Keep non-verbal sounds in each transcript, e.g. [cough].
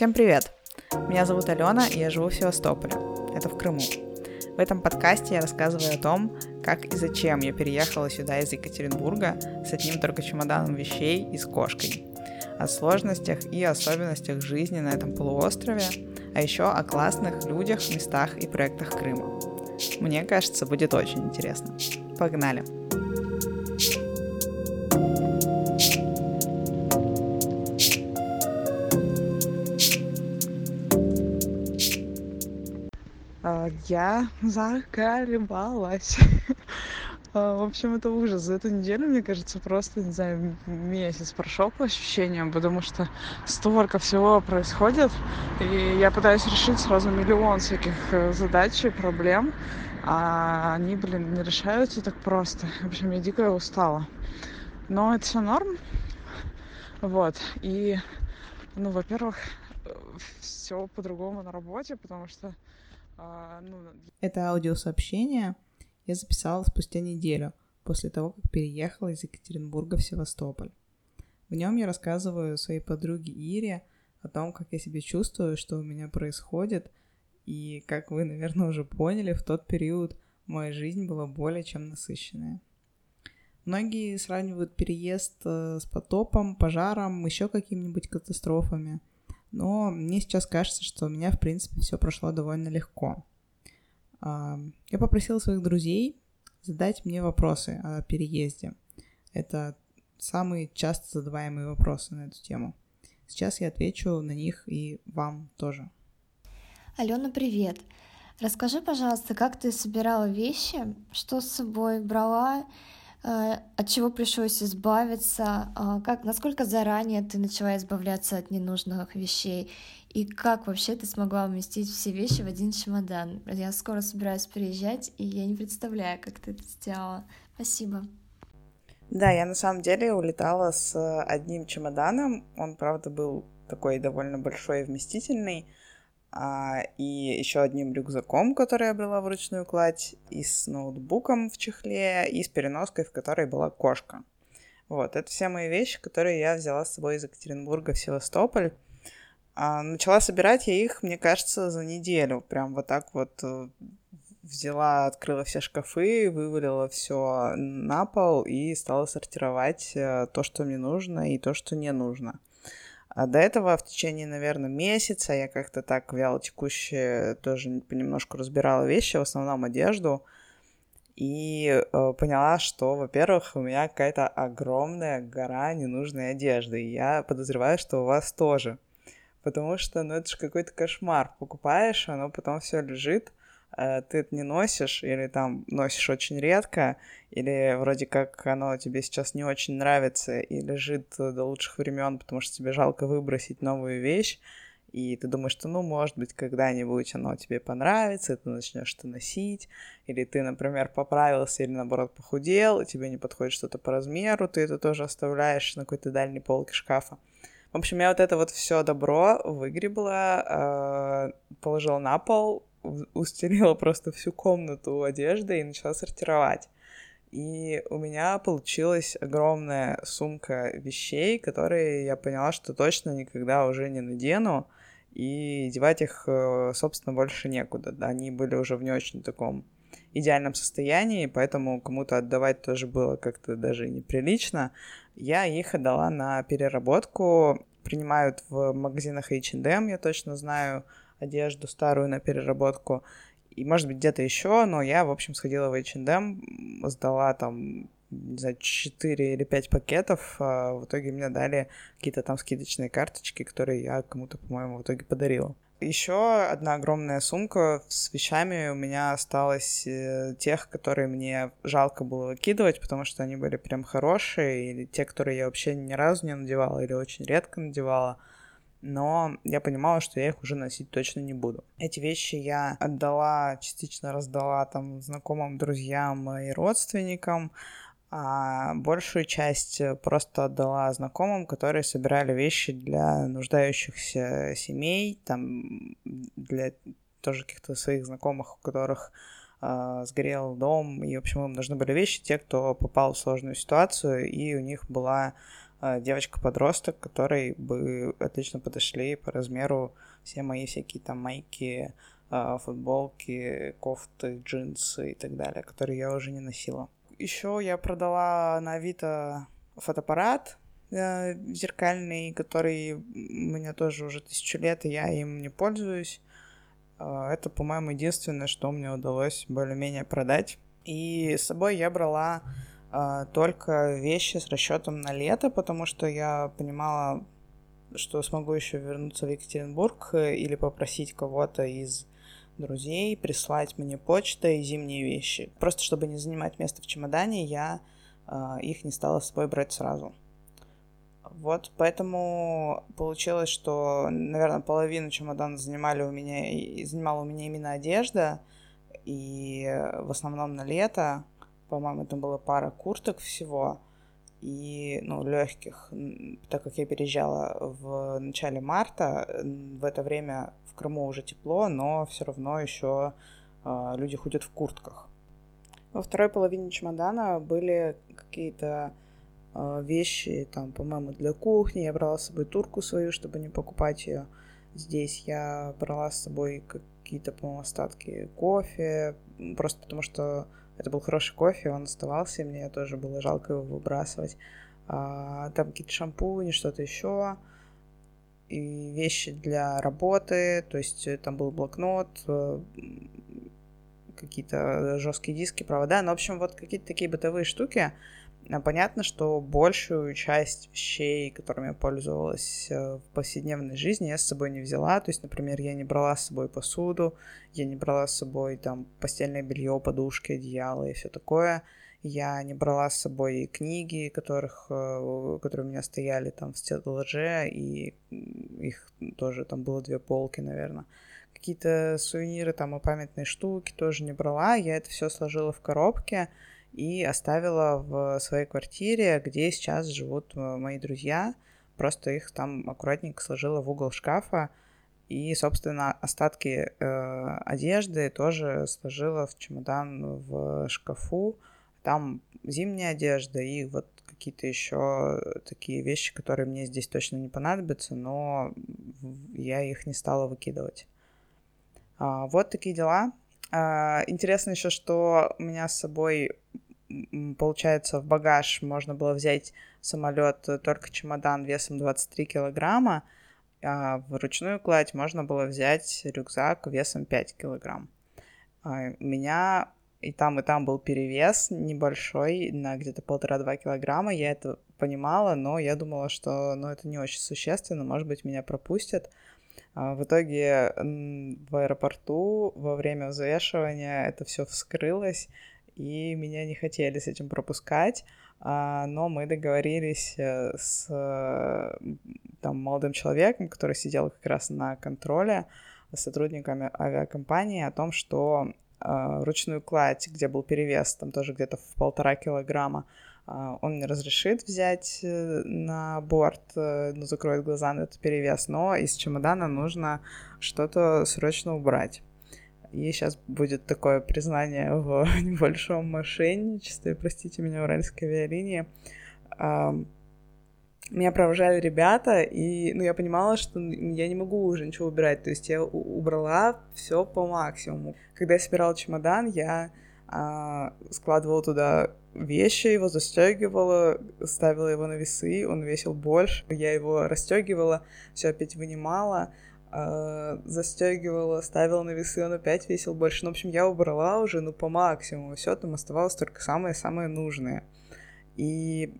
Всем привет! Меня зовут Алена, и я живу в Севастополе. Это в Крыму. В этом подкасте я рассказываю о том, как и зачем я переехала сюда из Екатеринбурга с одним только чемоданом вещей и с кошкой. О сложностях и особенностях жизни на этом полуострове, а еще о классных людях, местах и проектах Крыма. Мне кажется, будет очень интересно. Погнали! Я [laughs] заколебалась. [laughs] А, в общем, это ужас. За эту неделю, мне кажется, просто, не знаю, месяц прошел по ощущениям, потому что столько всего происходит, и я пытаюсь решить сразу миллион всяких э, задач и проблем, а они, блин, не решаются так просто. В общем, я дико устала. Но это все норм. Вот. И, ну, во-первых, э, все по-другому на работе, потому что а, ну, Это аудиосообщение я записала спустя неделю после того, как переехала из Екатеринбурга в Севастополь. В нем я рассказываю своей подруге Ире о том, как я себя чувствую, что у меня происходит, и, как вы, наверное, уже поняли, в тот период моя жизнь была более чем насыщенная. Многие сравнивают переезд э, с потопом, пожаром, еще какими-нибудь катастрофами. Но мне сейчас кажется, что у меня, в принципе, все прошло довольно легко. Я попросила своих друзей задать мне вопросы о переезде. Это самые часто задаваемые вопросы на эту тему. Сейчас я отвечу на них и вам тоже. Алена, привет. Расскажи, пожалуйста, как ты собирала вещи, что с собой брала, от чего пришлось избавиться, а, как, насколько заранее ты начала избавляться от ненужных вещей, и как вообще ты смогла уместить все вещи в один чемодан. Я скоро собираюсь переезжать, и я не представляю, как ты это сделала. Спасибо. Да, я на самом деле улетала с одним чемоданом. Он, правда, был такой довольно большой и вместительный а, и еще одним рюкзаком, который я брала вручную кладь, и с ноутбуком в чехле, и с переноской, в которой была кошка. Вот, это все мои вещи, которые я взяла с собой из Екатеринбурга в Севастополь. А, начала собирать я их, мне кажется, за неделю. Прям вот так вот э, взяла, открыла все шкафы, вывалила все на пол и стала сортировать э, то, что мне нужно, и то, что не нужно. А до этого в течение, наверное, месяца я как-то так вяло текуще тоже понемножку разбирала вещи, в основном одежду. И э, поняла, что, во-первых, у меня какая-то огромная гора ненужной одежды. И я подозреваю, что у вас тоже. Потому что, ну, это же какой-то кошмар. Покупаешь, оно потом все лежит, ты это не носишь или там носишь очень редко, или вроде как оно тебе сейчас не очень нравится и лежит до лучших времен, потому что тебе жалко выбросить новую вещь, и ты думаешь, что, ну, может быть, когда-нибудь оно тебе понравится, и ты начнешь это носить, или ты, например, поправился или, наоборот, похудел, и тебе не подходит что-то по размеру, ты это тоже оставляешь на какой-то дальней полке шкафа. В общем, я вот это вот все добро выгребла, э, положила на пол, устелила просто всю комнату одеждой и начала сортировать. И у меня получилась огромная сумка вещей, которые я поняла, что точно никогда уже не надену, и девать их, э, собственно, больше некуда. Они были уже в не очень таком идеальном состоянии, поэтому кому-то отдавать тоже было как-то даже неприлично. Я их отдала на переработку, принимают в магазинах H&M, я точно знаю, одежду старую на переработку. И, может быть, где-то еще, но я, в общем, сходила в H&M, сдала там не знаю, 4 или 5 пакетов, а в итоге мне дали какие-то там скидочные карточки, которые я кому-то, по-моему, в итоге подарила. Еще одна огромная сумка с вещами у меня осталось э, тех, которые мне жалко было выкидывать, потому что они были прям хорошие, или те, которые я вообще ни разу не надевала, или очень редко надевала но я понимала, что я их уже носить точно не буду. Эти вещи я отдала, частично раздала там знакомым, друзьям и родственникам, а большую часть просто отдала знакомым, которые собирали вещи для нуждающихся семей, там для тоже каких-то своих знакомых, у которых э, сгорел дом, и, в общем, им нужны были вещи, те, кто попал в сложную ситуацию, и у них была девочка-подросток, которой бы отлично подошли по размеру все мои всякие там майки, э, футболки, кофты, джинсы и так далее, которые я уже не носила. Еще я продала на Авито фотоаппарат э, зеркальный, который у меня тоже уже тысячу лет, и я им не пользуюсь. Э, это, по-моему, единственное, что мне удалось более-менее продать. И с собой я брала только вещи с расчетом на лето, потому что я понимала, что смогу еще вернуться в Екатеринбург э, или попросить кого-то из друзей прислать мне почтой зимние вещи. Просто чтобы не занимать место в чемодане, я э, их не стала с собой брать сразу. Вот, поэтому получилось, что, наверное, половину чемодана занимали у меня, занимала у меня именно одежда, и в основном на лето, по-моему, там была пара курток всего, и, ну, легких, так как я переезжала в начале марта, в это время в Крыму уже тепло, но все равно еще э, люди ходят в куртках. Во второй половине чемодана были какие-то э, вещи, там, по-моему, для кухни. Я брала с собой турку свою, чтобы не покупать ее здесь. Я брала с собой какие-то, по-моему, остатки кофе, просто потому что это был хороший кофе, он оставался, мне тоже было жалко его выбрасывать. А, там какие-то шампуни, что-то еще. И вещи для работы, то есть э, там был блокнот, э, какие-то жесткие диски, провода. Ну, в общем, вот какие-то такие бытовые штуки. А понятно, что большую часть вещей, которыми я пользовалась э, в повседневной жизни, я с собой не взяла. То есть, например, я не брала с собой посуду, я не брала с собой там постельное белье, подушки, одеяло и все такое. Я не брала с собой книги, которых, э, которые у меня стояли там в стеллаже, и их тоже там было две полки, наверное. Какие-то сувениры там и памятные штуки тоже не брала. Я это все сложила в коробке и оставила в своей квартире, где сейчас живут э, мои друзья. Просто их там аккуратненько сложила в угол шкафа. И, собственно, остатки э, одежды тоже сложила в чемодан в шкафу. Там зимняя одежда и вот какие-то еще такие вещи, которые мне здесь точно не понадобятся, но я их не стала выкидывать. А, вот такие дела. А, интересно еще, что у меня с собой, получается, в багаж можно было взять самолет только чемодан весом 23 килограмма, а ручную кладь можно было взять рюкзак весом 5 килограмм. А, у меня и там, и там был перевес небольшой, на где-то полтора-два килограмма. Я это понимала, но я думала, что ну, это не очень существенно, может быть, меня пропустят. А в итоге в аэропорту во время взвешивания это все вскрылось, и меня не хотели с этим пропускать, а, но мы договорились э, с там, молодым человеком, который сидел как раз на контроле, с сотрудниками авиакомпании о том, что а, ручную кладь, где был перевес, там тоже где-то в полтора килограмма, он мне разрешит взять э, на борт, э, ну, закроет глаза на этот перевес, но из чемодана нужно что-то срочно убрать. И сейчас будет такое признание в [laughs] небольшом мошенничестве, простите меня, уральской авиалинии. Меня провожали ребята, и ну, я понимала, что я не могу уже ничего убирать. То есть я убрала все по максимуму. Когда я собирала чемодан, я а, складывала туда вещи, его застегивала, ставила его на весы, он весил больше, я его расстегивала, все опять вынимала, э, застегивала, ставила на весы, он опять весил больше. Ну, в общем, я убрала уже, ну, по максимуму, все, там оставалось только самое-самое нужное. И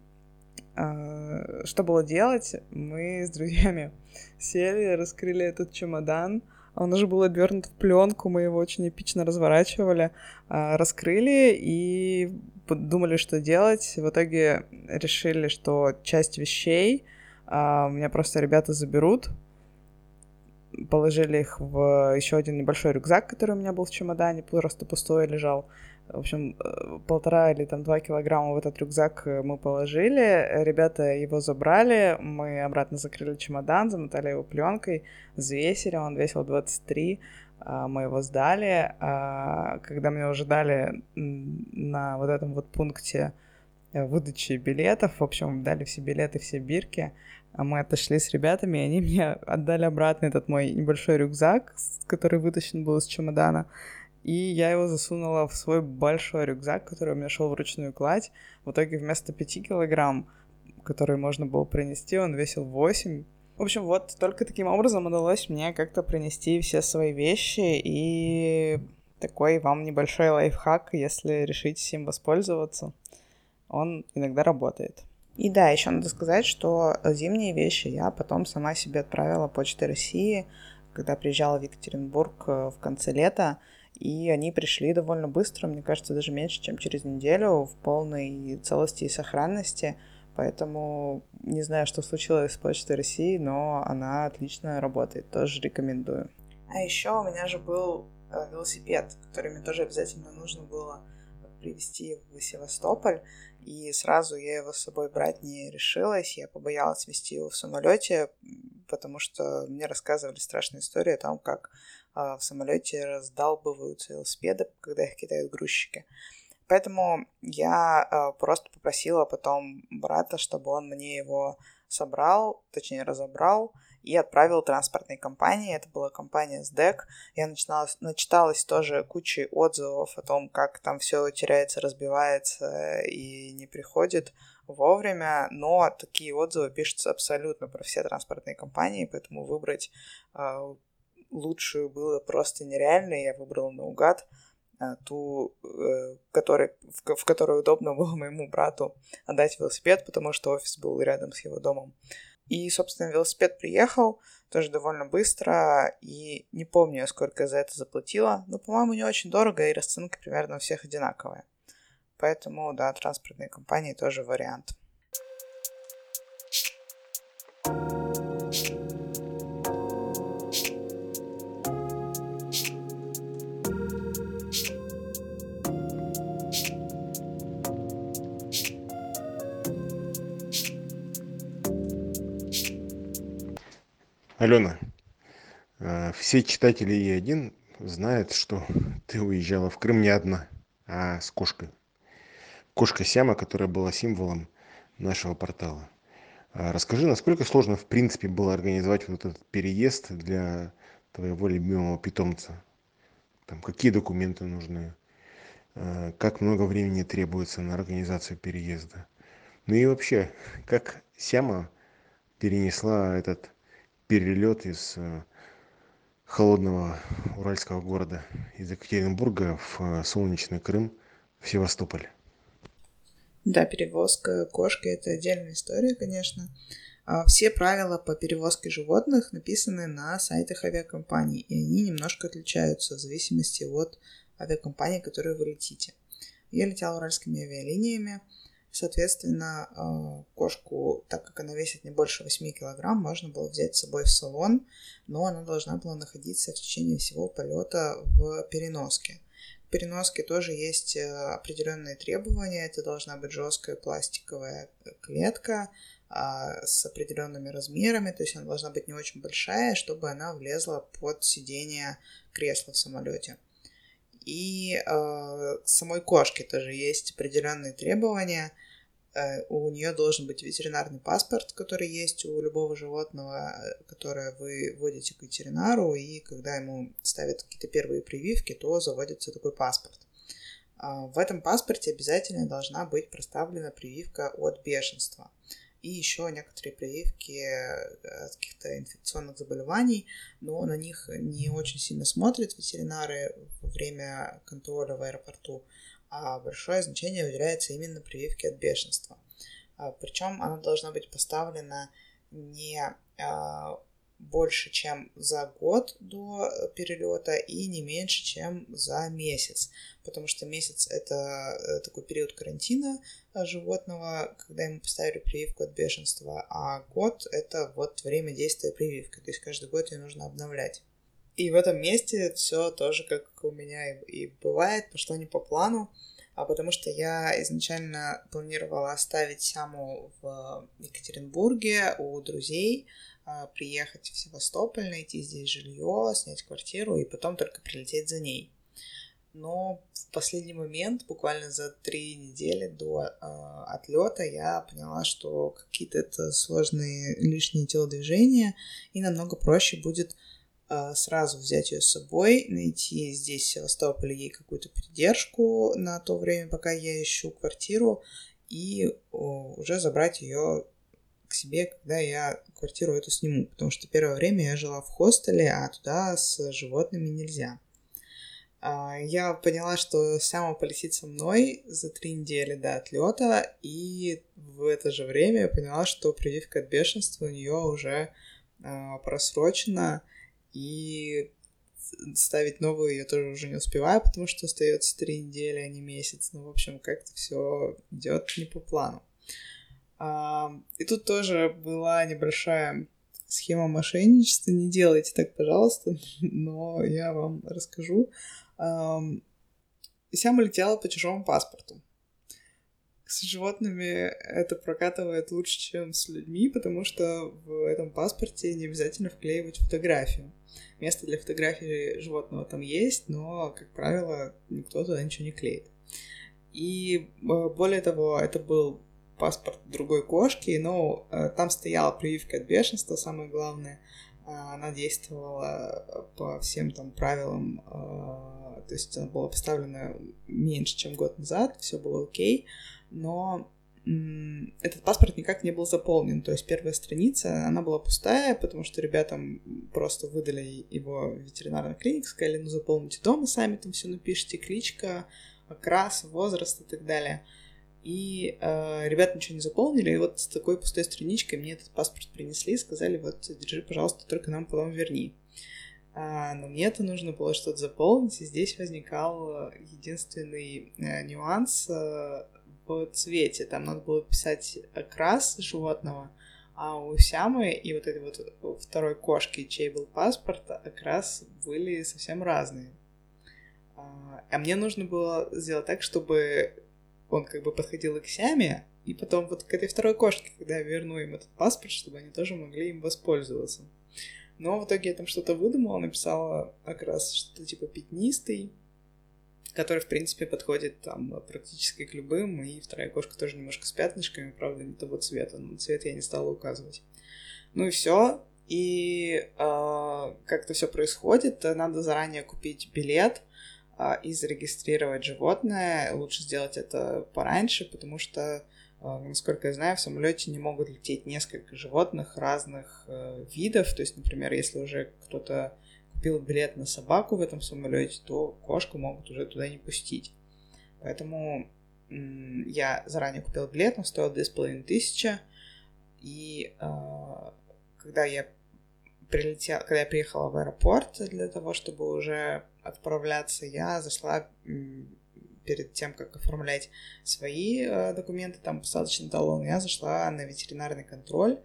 э, что было делать? Мы с друзьями [laughs] сели, раскрыли этот чемодан, он уже был обернут в пленку, мы его очень эпично разворачивали, э, раскрыли и думали, что делать. В итоге решили, что часть вещей а, у меня просто ребята заберут. Положили их в еще один небольшой рюкзак, который у меня был в чемодане, просто пустой лежал. В общем, э, полтора или там два килограмма в этот рюкзак э, мы положили. Ребята его забрали, мы обратно закрыли чемодан, замотали его пленкой, взвесили, он весил 23 а, мы его сдали. А, когда меня уже дали на вот этом вот пункте э, выдачи билетов. В общем, дали все билеты, все бирки. А мы отошли с ребятами, и они [laughs] мне отдали обратно этот мой небольшой рюкзак, который вытащен был из чемодана. И я его засунула в свой большой рюкзак, который у меня шел в ручную кладь. В итоге вместо 5 килограмм, которые можно было принести, он весил 8. В общем, вот только таким образом удалось мне как-то принести все свои вещи и такой вам небольшой лайфхак, если решите им воспользоваться. Он иногда работает. И да, еще надо сказать, что зимние вещи я потом сама себе отправила почтой России, когда приезжала в Екатеринбург э, в конце лета, и они пришли довольно быстро, мне кажется, даже меньше, чем через неделю, в полной целости и сохранности. Поэтому не знаю, что случилось с Почтой России, но она отлично работает, тоже рекомендую. А еще у меня же был Э, велосипед, который мне тоже обязательно нужно было привезти в Севастополь. И сразу я его с собой брать не решилась. Я побоялась вести его в самолете, потому что мне рассказывали страшную историю о том, как э, в самолете раздалбываются велосипеды, когда их кидают грузчики. Поэтому я э, просто попросила потом брата, чтобы он мне его собрал, точнее разобрал, и отправил транспортной компании. Это была компания СДЭК. Я начинала, начиталась тоже кучей отзывов о том, как там все теряется, разбивается и не приходит вовремя, но такие отзывы пишутся абсолютно про все транспортные компании, поэтому выбрать э, лучшую было просто нереально. Я выбрала наугад э, ту, э, который, в которой удобно [laughs] было моему брату отдать велосипед, потому что офис был рядом с его домом. И, собственно, велосипед приехал тоже довольно быстро, и не помню, сколько я за это заплатила, но, по-моему, не очень дорого, и расценка примерно у всех одинаковая. Поэтому, да, транспортные компании тоже вариант. Алена, э, все читатели Е1 знают, что ты уезжала в Крым не одна, а с кошкой. Кошка Сяма, которая была символом нашего портала. А расскажи, насколько сложно, в принципе, было организовать вот этот переезд для твоего любимого питомца? Там, какие документы нужны? Э, как много времени требуется на организацию переезда? Ну и вообще, как Сяма перенесла этот перелет из э, холодного уральского города из екатеринбурга в э, солнечный крым в севастополь да перевозка кошки это отдельная история конечно а все правила по перевозке животных написаны на сайтах авиакомпаний, и они немножко отличаются в зависимости от авиакомпании, которую вы летите. Я летела уральскими авиалиниями, Соответственно, а, кошку, так как она весит не больше 8 килограмм, можно было взять с собой в салон, но она должна была находиться в течение всего полета в переноске. В переноске тоже есть э, определенные требования. Это должна быть жесткая пластиковая клетка а, с определенными размерами, то есть она должна быть не очень большая, чтобы она влезла под сиденье кресла в самолете. И э, самой кошке тоже есть определенные требования. Э, у нее должен быть ветеринарный паспорт, который есть у любого животного, э, которое вы вводите к ветеринару, и когда ему ставят какие-то первые прививки, то заводится такой паспорт. Э, в этом паспорте обязательно должна быть проставлена прививка от бешенства и еще некоторые прививки э, от каких-то инфекционных заболеваний, но на них не очень сильно смотрят ветеринары во время контроля в аэропорту, а большое значение уделяется именно прививке от бешенства. А, Причем она должна быть поставлена не а, больше, чем за год до перелета и не меньше, чем за месяц, потому что месяц это э, такой период карантина животного, когда ему поставили прививку от бешенства, а год это вот время действия прививки, то есть каждый год ее нужно обновлять. И в этом месте все тоже, как у меня и бывает, пошло не по плану, а потому что я изначально планировала оставить Сяму в Екатеринбурге у друзей, а, приехать в Севастополь, найти здесь жилье, снять квартиру и потом только прилететь за ней. Но в последний момент, буквально за три недели до э, отлета, я поняла, что какие-то это сложные лишние телодвижения, и намного проще будет э, сразу взять ее с собой, найти здесь в Севастополе ей какую-то придержку на то время, пока я ищу квартиру, и о, уже забрать ее к себе, когда я квартиру эту сниму, потому что первое время я жила в хостеле, а туда с животными нельзя. А, я поняла, что Сяма полетит со мной за три недели до отлета, и в это же время я поняла, что прививка от бешенства у нее уже э, просрочена, и ставить новую я тоже уже не успеваю, потому что остается три недели, а не месяц. Ну, в общем, как-то все идет не по плану. А, и тут тоже была небольшая схема мошенничества. Не делайте так, пожалуйста, [laughs] но я вам расскажу. Сяма летела по чужому паспорту. С животными это прокатывает лучше, чем с людьми, потому что в этом паспорте не обязательно вклеивать фотографию. Место для фотографии животного там есть, но, как правило, никто туда ничего не клеит. И э, более того, это был паспорт другой кошки, но э, там стояла прививка от бешенства, самое главное. А, она действовала по всем там правилам э, то есть она была поставлена меньше, чем год назад, все было окей, но этот паспорт никак не был заполнен. То есть первая страница, она была пустая, потому что ребятам просто выдали его в ветеринарной клинике, сказали, ну заполните дома сами, там все напишите, кличка, окрас, возраст и так далее. И э, ребята ничего не заполнили, и вот с такой пустой страничкой мне этот паспорт принесли и сказали, вот, держи, пожалуйста, только нам потом верни. А, но мне это нужно было что-то заполнить, и здесь возникал единственный э, нюанс э, в цвете. Там надо было писать окрас животного, а у Сямы и вот этой вот второй кошки, чей был паспорт, окрас были совсем разные. А, а мне нужно было сделать так, чтобы он как бы подходил и к Сяме, и потом вот к этой второй кошке, когда я верну им этот паспорт, чтобы они тоже могли им воспользоваться. Но в итоге я там что-то выдумала, написала как раз что-то типа пятнистый, который, в принципе, подходит там практически к любым, и вторая кошка тоже немножко с пятнышками, правда, не того цвета, но цвет я не стала указывать. Ну и все. И э, как-то все происходит. Надо заранее купить билет и зарегистрировать животное. Лучше сделать это пораньше, потому что а, насколько я знаю, в самолете не могут лететь несколько животных разных э, видов. То есть, например, если уже кто-то купил билет на собаку в этом самолете, то кошку могут уже туда не пустить. Поэтому я заранее купил билет, он стоил 2500. И э, когда я прилетел, когда я приехала в аэропорт для того, чтобы уже отправляться, я зашла перед тем, как оформлять свои э, документы, там посадочный талон, я зашла на ветеринарный контроль,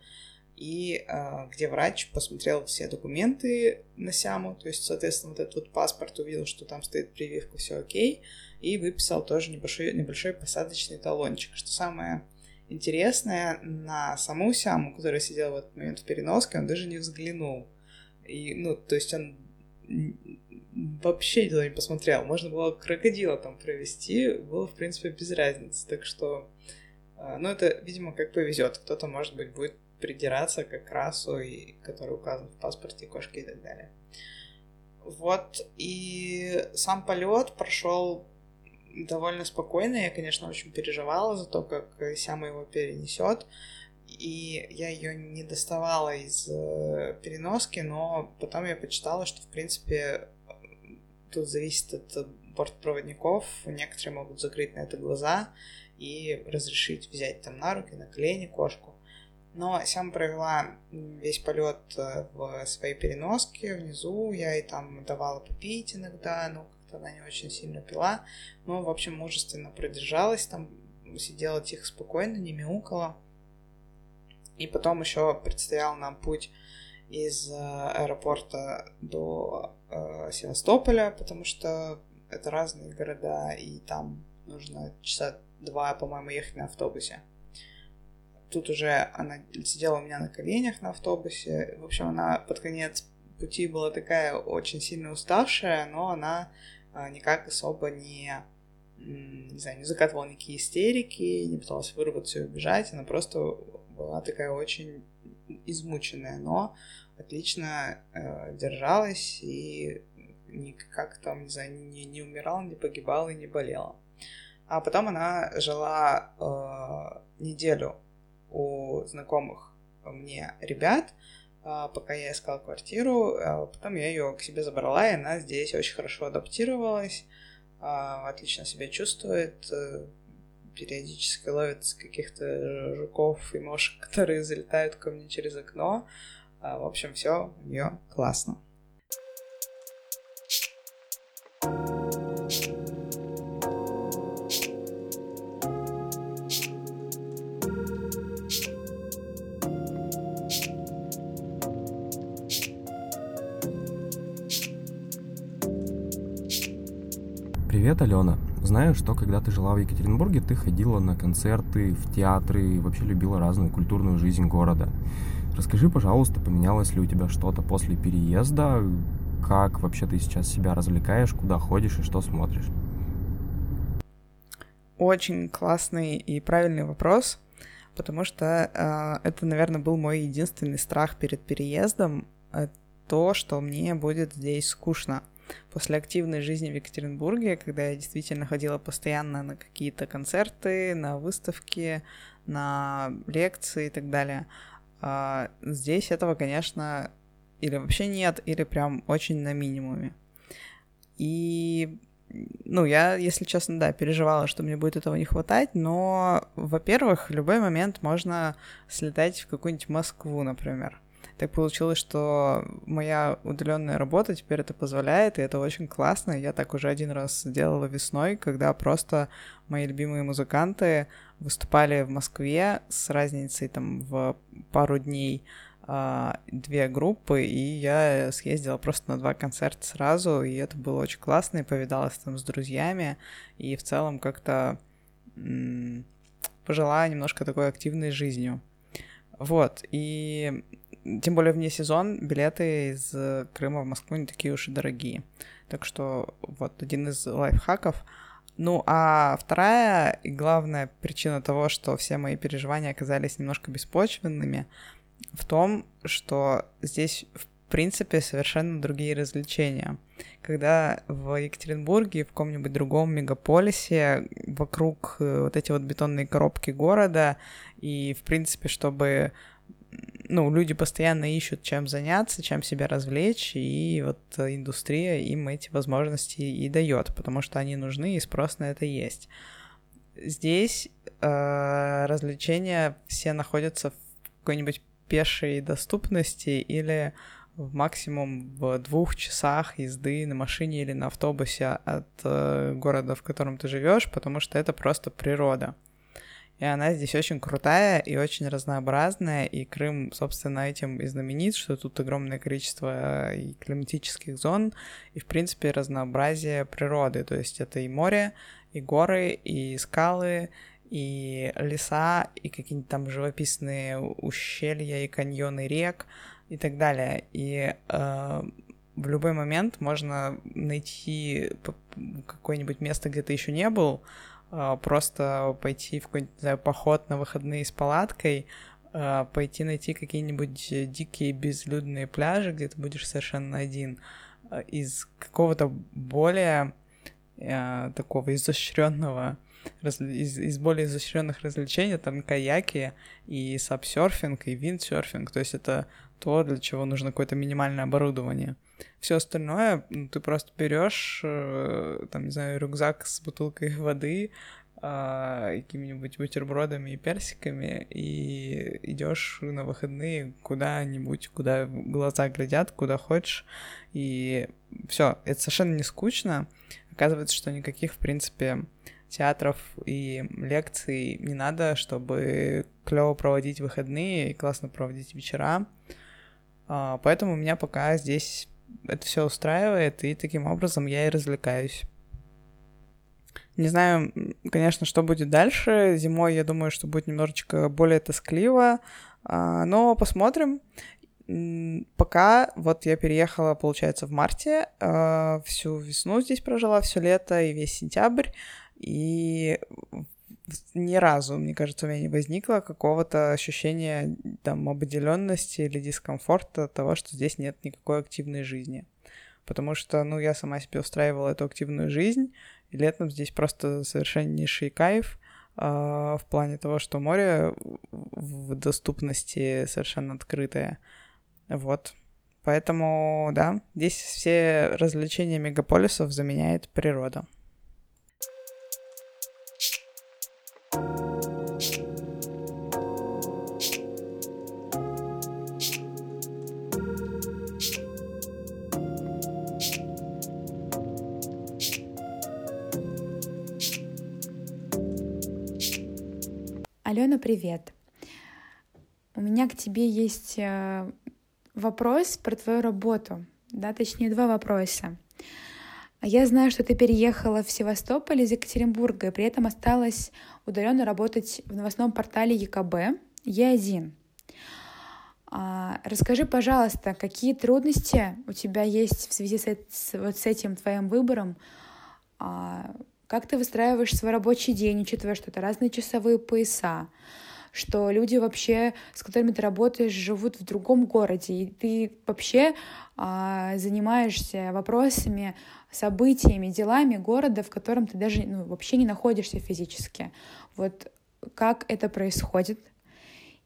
и э, где врач посмотрел все документы на Сяму, то есть, соответственно, вот этот вот паспорт увидел, что там стоит прививка, все окей, и выписал тоже небольшой, небольшой посадочный талончик. Что самое интересное, на саму Сяму, которая сидела в этот момент в переноске, он даже не взглянул. И, ну, то есть он вообще туда не посмотрел. Можно было крокодила там провести, было, в принципе, без разницы. Так что, а, ну, это, видимо, как повезет. Кто-то, может быть, будет придираться к расу, и, который указан в паспорте кошки и так далее. Вот, и сам полет прошел довольно спокойно. Я, конечно, очень переживала за то, как Сяма его перенесет. И я ее не доставала из э, переноски, но потом я почитала, что, в принципе, тут зависит от бортпроводников. Некоторые могут закрыть на это глаза и разрешить взять там на руки, на колени кошку. Но сам провела весь полет э, в своей переноске внизу. Я ей там давала попить иногда, но как-то она не очень сильно пила. Но, в общем, мужественно продержалась там, сидела тихо, спокойно, не мяукала. И потом еще предстоял нам путь из э, аэропорта до э, Севастополя, потому что это разные города, и там нужно часа два, по-моему, ехать на автобусе. Тут уже она сидела у меня на коленях на автобусе. В общем, она под конец пути была такая очень сильно уставшая, но она а, никак особо не, не знаю, не закатывала никакие истерики, не пыталась вырваться и убежать, она просто была такая очень измученная, но отлично э, держалась и никак там, не знаю, не, не умирала, не погибала и не болела. А потом она жила э, неделю у знакомых мне ребят, э, пока я искала квартиру. А потом я ее к себе забрала, и она здесь очень хорошо адаптировалась, э, отлично себя чувствует, э, периодически ловит каких-то жуков и мошек, [laughs] которые залетают ко мне через окно. Э, в общем, все у нее классно. Привет, Алена. Знаю, что когда ты жила в Екатеринбурге, ты ходила на концерты, в театры вообще любила разную культурную жизнь города. Расскажи, пожалуйста, поменялось ли у тебя что-то после переезда? Как вообще ты сейчас себя развлекаешь, куда ходишь и что смотришь? Очень классный и правильный вопрос, потому что э, это, наверное, был мой единственный страх перед переездом, э, то, что мне будет здесь скучно после активной жизни в Екатеринбурге, когда я действительно ходила постоянно на какие-то концерты, на выставки, на лекции и так далее. А здесь этого, конечно, или вообще нет, или прям очень на минимуме. И, ну, я, если честно, да, переживала, что мне будет этого не хватать, но, во-первых, в любой момент можно слетать в какую-нибудь Москву, например так получилось, что моя удаленная работа теперь это позволяет, и это очень классно. Я так уже один раз сделала весной, когда просто мои любимые музыканты выступали в Москве с разницей там в пару дней а, две группы, и я съездила просто на два концерта сразу, и это было очень классно, и повидалась там с друзьями, и в целом как-то пожила немножко такой активной жизнью. Вот, и тем более вне сезон билеты из Крыма в Москву не такие уж и дорогие. Так что вот один из лайфхаков. Ну, а вторая и главная причина того, что все мои переживания оказались немножко беспочвенными, в том, что здесь, в принципе, совершенно другие развлечения. Когда в Екатеринбурге, в каком-нибудь другом мегаполисе, вокруг э, вот эти вот бетонные коробки города, и, в принципе, чтобы ну, люди постоянно ищут, чем заняться, чем себя развлечь, и вот индустрия им эти возможности и дает, потому что они нужны, и спрос на это есть. Здесь э, развлечения все находятся в какой-нибудь пешей доступности или в максимум в двух часах езды на машине или на автобусе от э, города, в котором ты живешь, потому что это просто природа. И она здесь очень крутая и очень разнообразная, и Крым, собственно, этим и знаменит, что тут огромное количество э, и климатических зон, и, в принципе, разнообразие природы. То есть это и море, и горы, и скалы, и леса, и какие-нибудь там живописные ущелья, и каньоны рек, и так далее. И э, в любой момент можно найти какое-нибудь место, где ты еще не был, просто пойти в какой-нибудь, не знаю, поход на выходные с палаткой, а, пойти найти какие-нибудь дикие безлюдные пляжи, где ты будешь совершенно один, а, из какого-то более такого изощренного из, из более изощренных развлечений, там каяки и сапсерфинг, и виндсерфинг, то есть это то, для чего нужно какое-то минимальное оборудование. Все остальное ну, ты просто берешь, э, там, не знаю, рюкзак с бутылкой [laughs] воды, э, какими-нибудь бутербродами и персиками, и идешь на выходные куда-нибудь, куда глаза глядят, куда хочешь, и все, это совершенно не скучно. Оказывается, что никаких, в принципе, театров и лекций не надо, чтобы клево проводить выходные и классно проводить вечера. А, поэтому меня пока здесь это все устраивает, и таким образом я и развлекаюсь. Не знаю, конечно, что будет дальше. Зимой, я думаю, что будет немножечко более тоскливо, а, но посмотрим. Пока вот я переехала, получается, в марте, э, всю весну здесь прожила, все лето и весь сентябрь, и ни разу, мне кажется, у меня не возникло какого-то ощущения там обделенности или дискомфорта того, что здесь нет никакой активной жизни. Потому что, ну, я сама себе устраивала эту активную жизнь, и летом здесь просто совершеннейший кайф э, в плане того, что море в доступности совершенно открытое. Вот. Поэтому, да, здесь все развлечения мегаполисов заменяет природа. Алена, привет. У меня к тебе есть э, вопрос про твою работу, да, точнее два вопроса. Я знаю, что ты переехала в Севастополь из Екатеринбурга и при этом осталась удаленно работать в новостном портале ЕКБ Е1. А, расскажи, пожалуйста, какие трудности у тебя есть в связи с, вот с этим твоим выбором? Как ты выстраиваешь свой рабочий день, учитывая, что это разные часовые пояса? что люди вообще, с которыми ты работаешь, живут в другом городе, и ты вообще а, занимаешься вопросами, событиями, делами города, в котором ты даже ну, вообще не находишься физически. Вот как это происходит?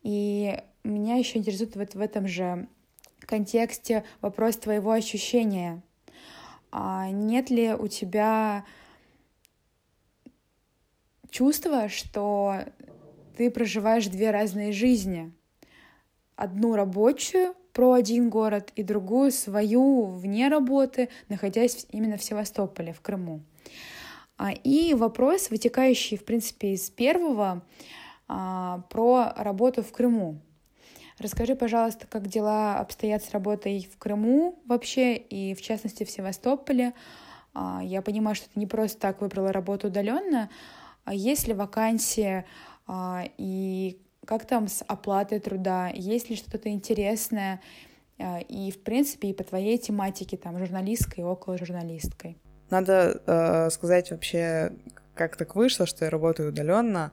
И меня еще интересует вот в этом же контексте вопрос твоего ощущения. А нет ли у тебя чувства, что ты проживаешь две разные жизни. Одну рабочую про один город и другую свою вне работы, находясь именно в Севастополе, в Крыму. А, и вопрос, вытекающий, в принципе, из первого, а, про работу в Крыму. Расскажи, пожалуйста, как дела обстоят с работой в Крыму вообще, и в частности в Севастополе. А, я понимаю, что ты не просто так выбрала работу удаленно. Есть ли вакансия а, и как там с оплатой труда, есть ли что-то интересное, а, и, в принципе, и по твоей тематике, там, журналистской и около журналисткой. Надо э, сказать вообще, как так вышло, что я работаю удаленно.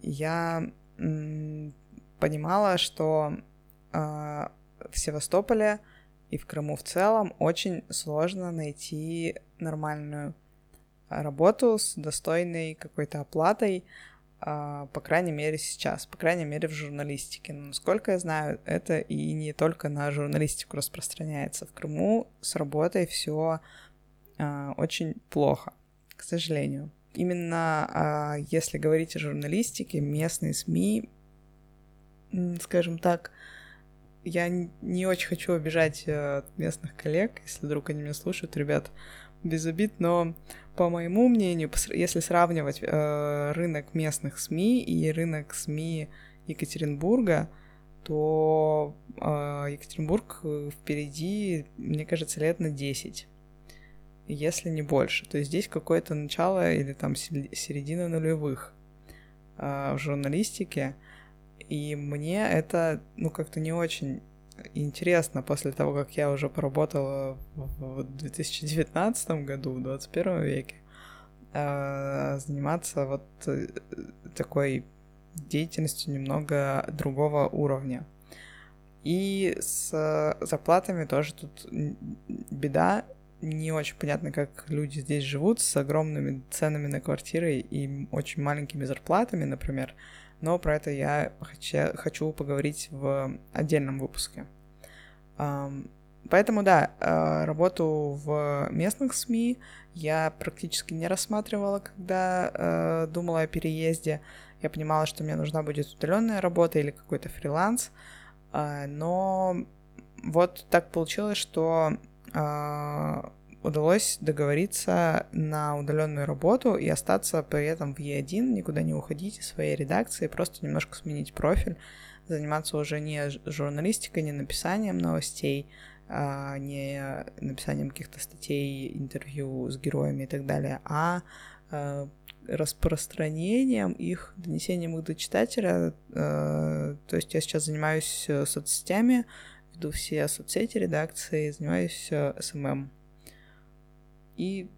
Я м, понимала, что э, в Севастополе и в Крыму в целом очень сложно найти нормальную работу с достойной какой-то оплатой, а, по крайней мере сейчас, по крайней мере в журналистике. Но насколько я знаю, это и не только на журналистику распространяется. В Крыму с работой все а, очень плохо, к сожалению. Именно а, если говорить о журналистике, местные СМИ, скажем так, я не очень хочу обижать э, местных коллег, если вдруг они меня слушают, ребят, без обид, но по моему мнению, если сравнивать э, рынок местных СМИ и рынок СМИ Екатеринбурга, то э, Екатеринбург э, впереди, мне кажется, лет на 10, если не больше. То есть здесь какое-то начало или там середина нулевых э, в журналистике, и мне это, ну, как-то не очень интересно после того, как я уже поработала в 2019 году, в 21 веке, а, заниматься вот э, такой деятельностью немного другого уровня. И с зарплатами тоже тут беда. Не очень понятно, как люди здесь живут с огромными ценами на квартиры и очень маленькими зарплатами, например но про это я хочу поговорить в отдельном выпуске. Поэтому, да, а, работу в местных СМИ я практически не рассматривала, когда э, думала о переезде. Я понимала, что мне нужна будет удаленная работа или какой-то фриланс, а, но вот так получилось, что а, удалось договориться на удаленную работу и остаться при этом в Е1, никуда не уходить из своей редакции, просто немножко сменить профиль, заниматься уже не журналистикой, не написанием новостей, а не написанием каких-то статей, интервью с героями и так далее, а, а распространением их, донесением их до читателя. А, то есть я сейчас занимаюсь соцсетями, веду все соцсети редакции, занимаюсь SMM. И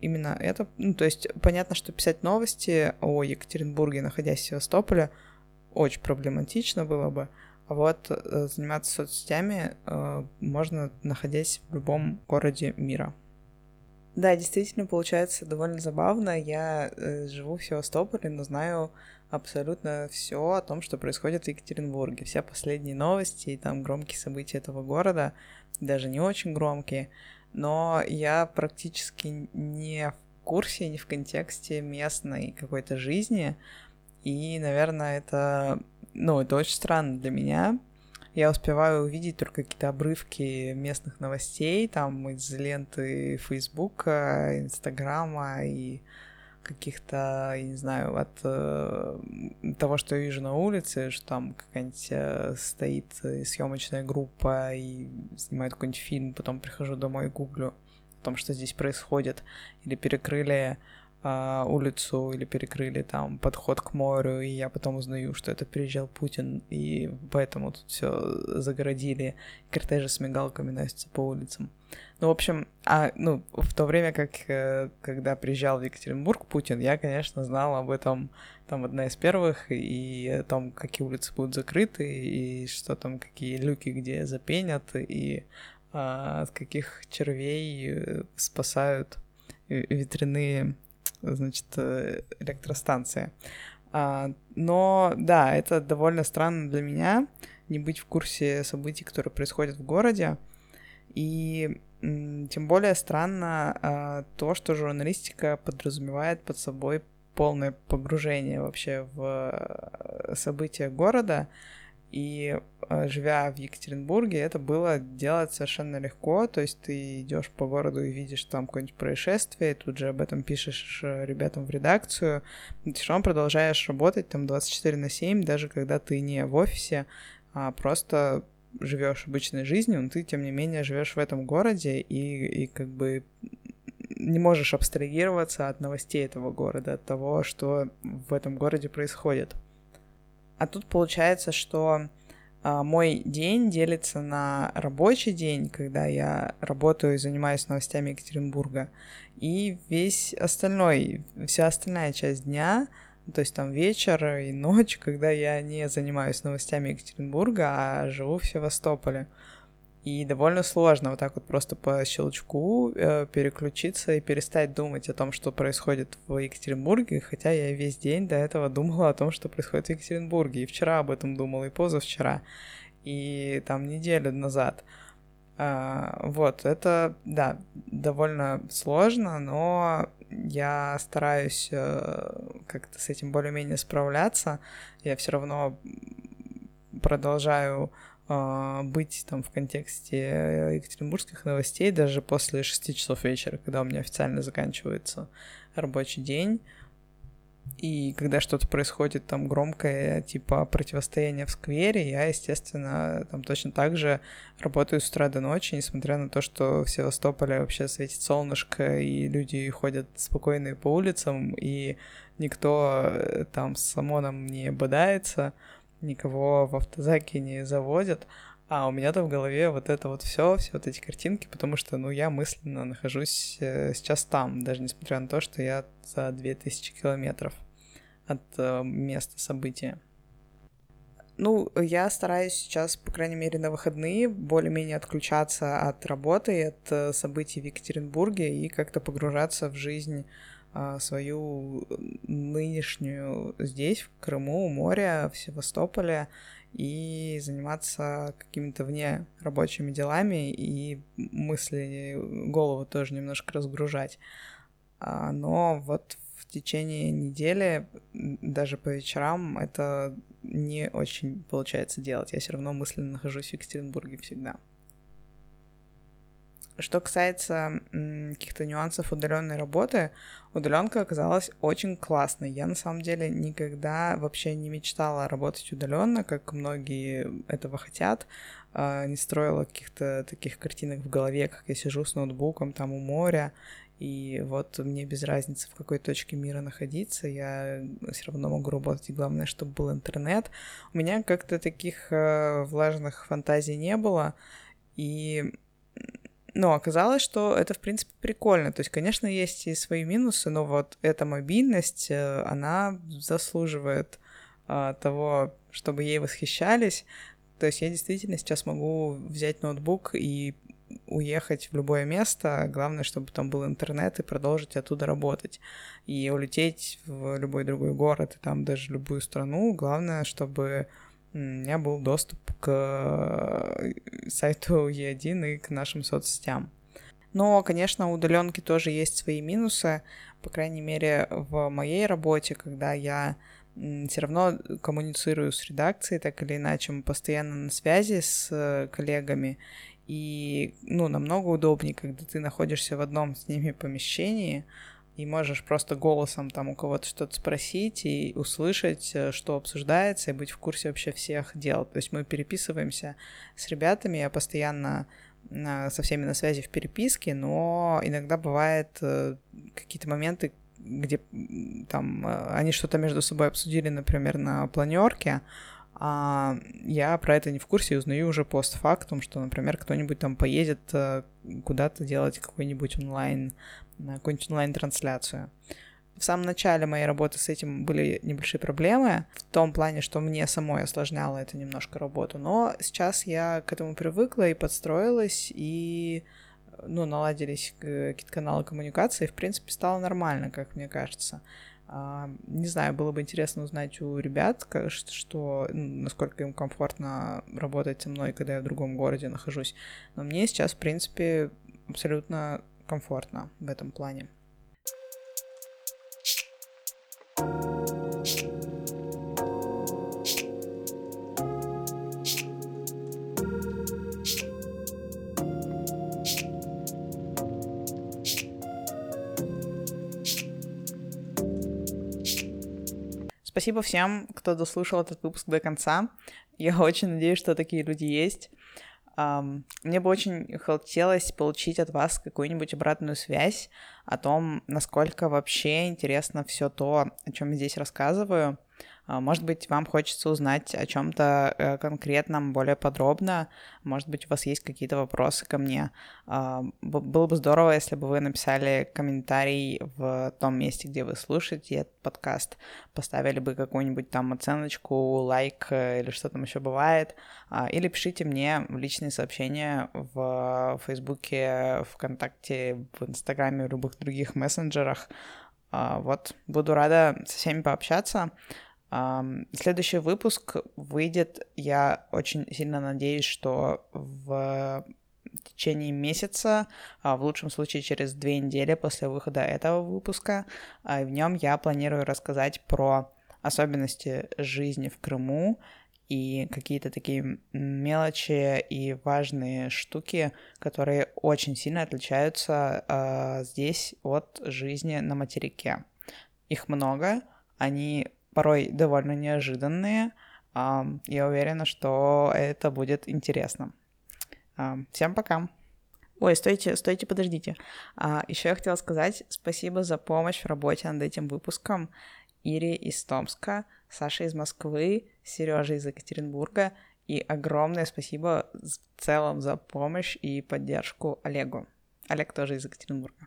именно это, ну, то есть понятно, что писать новости о Екатеринбурге, находясь в Севастополе, очень проблематично было бы, а вот э, заниматься соцсетями э, можно, находясь в любом городе мира. Да, действительно, получается довольно забавно. Я э, живу в Севастополе, но знаю абсолютно все о том, что происходит в Екатеринбурге. Все последние новости и там громкие события этого города, даже не очень громкие, но я практически не в курсе, не в контексте местной какой-то жизни, и, наверное, это, ну, это очень странно для меня. Я успеваю увидеть только какие-то обрывки местных новостей, там, из ленты Фейсбука, Инстаграма и каких-то, я не знаю, от э, того, что я вижу на улице, что там какая-нибудь э, стоит съемочная группа и снимает какой-нибудь фильм, потом прихожу домой и гуглю о том, что здесь происходит, или перекрыли э, улицу, или перекрыли там подход к морю, и я потом узнаю, что это приезжал Путин, и поэтому тут все загородили, кортежи с мигалками носятся по улицам. Ну, в общем, а, ну, в то время как, э, когда приезжал в Екатеринбург Путин, я, конечно, знал об этом, там, одна из первых, и о том, какие улицы будут закрыты, и что там, какие люки где запенят, и а, от каких червей э, спасают ветряные, значит, э, электростанции. А, но, да, это довольно странно для меня, не быть в курсе событий, которые происходят в городе, и тем более странно а, то, что журналистика подразумевает под собой полное погружение вообще в э, события города. И а, живя в Екатеринбурге, это было делать совершенно легко. То есть ты идешь по городу и видишь там какое-нибудь происшествие, и тут же об этом пишешь э, ребятам в редакцию. Ты все равно продолжаешь работать там 24 на 7, даже когда ты не в офисе, а просто живешь обычной жизнью, но ты, тем не менее, живешь в этом городе и, и как бы не можешь абстрагироваться от новостей этого города, от того, что в этом городе происходит. А тут получается, что а, мой день делится на рабочий день, когда я работаю и занимаюсь новостями Екатеринбурга, и весь остальной, вся остальная часть дня — то есть там вечер и ночь, когда я не занимаюсь новостями Екатеринбурга, а живу в Севастополе. И довольно сложно вот так вот просто по щелчку э, переключиться и перестать думать о том, что происходит в Екатеринбурге, хотя я весь день до этого думала о том, что происходит в Екатеринбурге. И вчера об этом думала, и позавчера, и там неделю назад. А, вот, это, да, довольно сложно, но я стараюсь э, как-то с этим более-менее справляться. Я все равно продолжаю э, быть там в контексте екатеринбургских новостей даже после 6 часов вечера, когда у меня официально заканчивается рабочий день. И когда что-то происходит там громкое, типа противостояние в сквере, я, естественно, там точно так же работаю с утра до ночи, несмотря на то, что в Севастополе вообще светит солнышко, и люди ходят спокойные по улицам, и никто э, там с ОМОНом не бодается, никого в автозаке не заводят, а у меня-то в голове вот это вот все, все вот эти картинки, потому что, ну, я мысленно нахожусь э, сейчас там, даже несмотря на то, что я за 2000 километров от э, места события. Ну, я стараюсь сейчас, по крайней мере, на выходные более-менее отключаться от работы от э, событий в Екатеринбурге и как-то погружаться в жизнь э, свою нынешнюю здесь, в Крыму, у моря, в Севастополе, и заниматься какими-то вне рабочими делами и мысли, голову тоже немножко разгружать. А, но вот течение недели, даже по вечерам, это не очень получается делать. Я все равно мысленно нахожусь в Екатеринбурге всегда. Что касается каких-то нюансов удаленной работы, удаленка оказалась очень классной. Я на самом деле никогда вообще не мечтала работать удаленно, как многие этого хотят. А, не строила каких-то таких картинок в голове, как я сижу с ноутбуком там у моря и вот мне без разницы, в какой точке мира находиться, я все равно могу работать, и главное, чтобы был интернет. У меня как-то таких э, влажных фантазий не было, и ну, оказалось, что это, в принципе, прикольно. То есть, конечно, есть и свои минусы, но вот эта мобильность, э, она заслуживает а, того, чтобы ей восхищались. То есть я действительно сейчас могу взять ноутбук и уехать в любое место, главное, чтобы там был интернет и продолжить оттуда работать. И улететь в любой другой город и там даже любую страну, главное, чтобы у меня был доступ к э, сайту E1 и к нашим соцсетям. Но, конечно, у удаленки тоже есть свои минусы, по крайней мере, в моей работе, когда я все равно коммуницирую с редакцией, так или иначе, мы постоянно на связи с э, коллегами, и, ну, намного удобнее, когда ты находишься в одном с ними помещении, и можешь просто голосом там у кого-то что-то спросить и услышать, э, что обсуждается, и быть в курсе вообще всех дел. То есть мы переписываемся с ребятами, я постоянно э, со всеми на связи в переписке, но иногда бывает э, какие-то моменты, где там они что-то между собой обсудили, например, на планерке, а я про это не в курсе и узнаю уже постфактум, что, например, кто-нибудь там поедет куда-то делать какой-нибудь онлайн на какую-нибудь онлайн-трансляцию. В самом начале моей работы с этим были небольшие проблемы, в том плане, что мне самой осложняло это немножко работу, но сейчас я к этому привыкла и подстроилась, и ну, наладились какие-то каналы коммуникации, и, в принципе, стало нормально, как мне кажется. А, не знаю, было бы интересно узнать у ребят, что, насколько им комфортно работать со мной, когда я в другом городе нахожусь. Но мне сейчас, в принципе, абсолютно комфортно в этом плане. Спасибо всем, кто дослушал этот выпуск до конца. Я очень надеюсь, что такие люди есть. Um, мне бы очень хотелось получить от вас какую-нибудь обратную связь о том, насколько вообще интересно все то, о чем я здесь рассказываю. А, может быть, вам хочется узнать о чем-то э, конкретном более подробно. Может быть, у вас есть какие-то вопросы ко мне. А, было бы здорово, если бы вы написали комментарий в том месте, где вы слушаете этот подкаст, поставили бы какую-нибудь там оценочку, лайк э, или что там еще бывает, а, или пишите мне в личные сообщения в Фейсбуке, ВКонтакте, в Инстаграме, в любых других мессенджерах. Вот, буду рада со всеми пообщаться. Следующий выпуск выйдет, я очень сильно надеюсь, что в течение месяца, а в лучшем случае через две недели после выхода этого выпуска. А в нем я планирую рассказать про особенности жизни в Крыму и какие-то такие мелочи и важные штуки, которые очень сильно отличаются э, здесь от жизни на материке. Их много, они порой довольно неожиданные. Я уверена, что это будет интересно. Всем пока! Ой, стойте, стойте, подождите. А, еще я хотела сказать спасибо за помощь в работе над этим выпуском Ире из Томска, Саше из Москвы, Сереже из Екатеринбурга и огромное спасибо в целом за помощь и поддержку Олегу. Олег тоже из Екатеринбурга.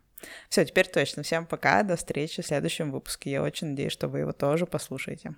Все, теперь точно. Всем пока, до встречи в следующем выпуске. Я очень надеюсь, что вы его тоже послушаете.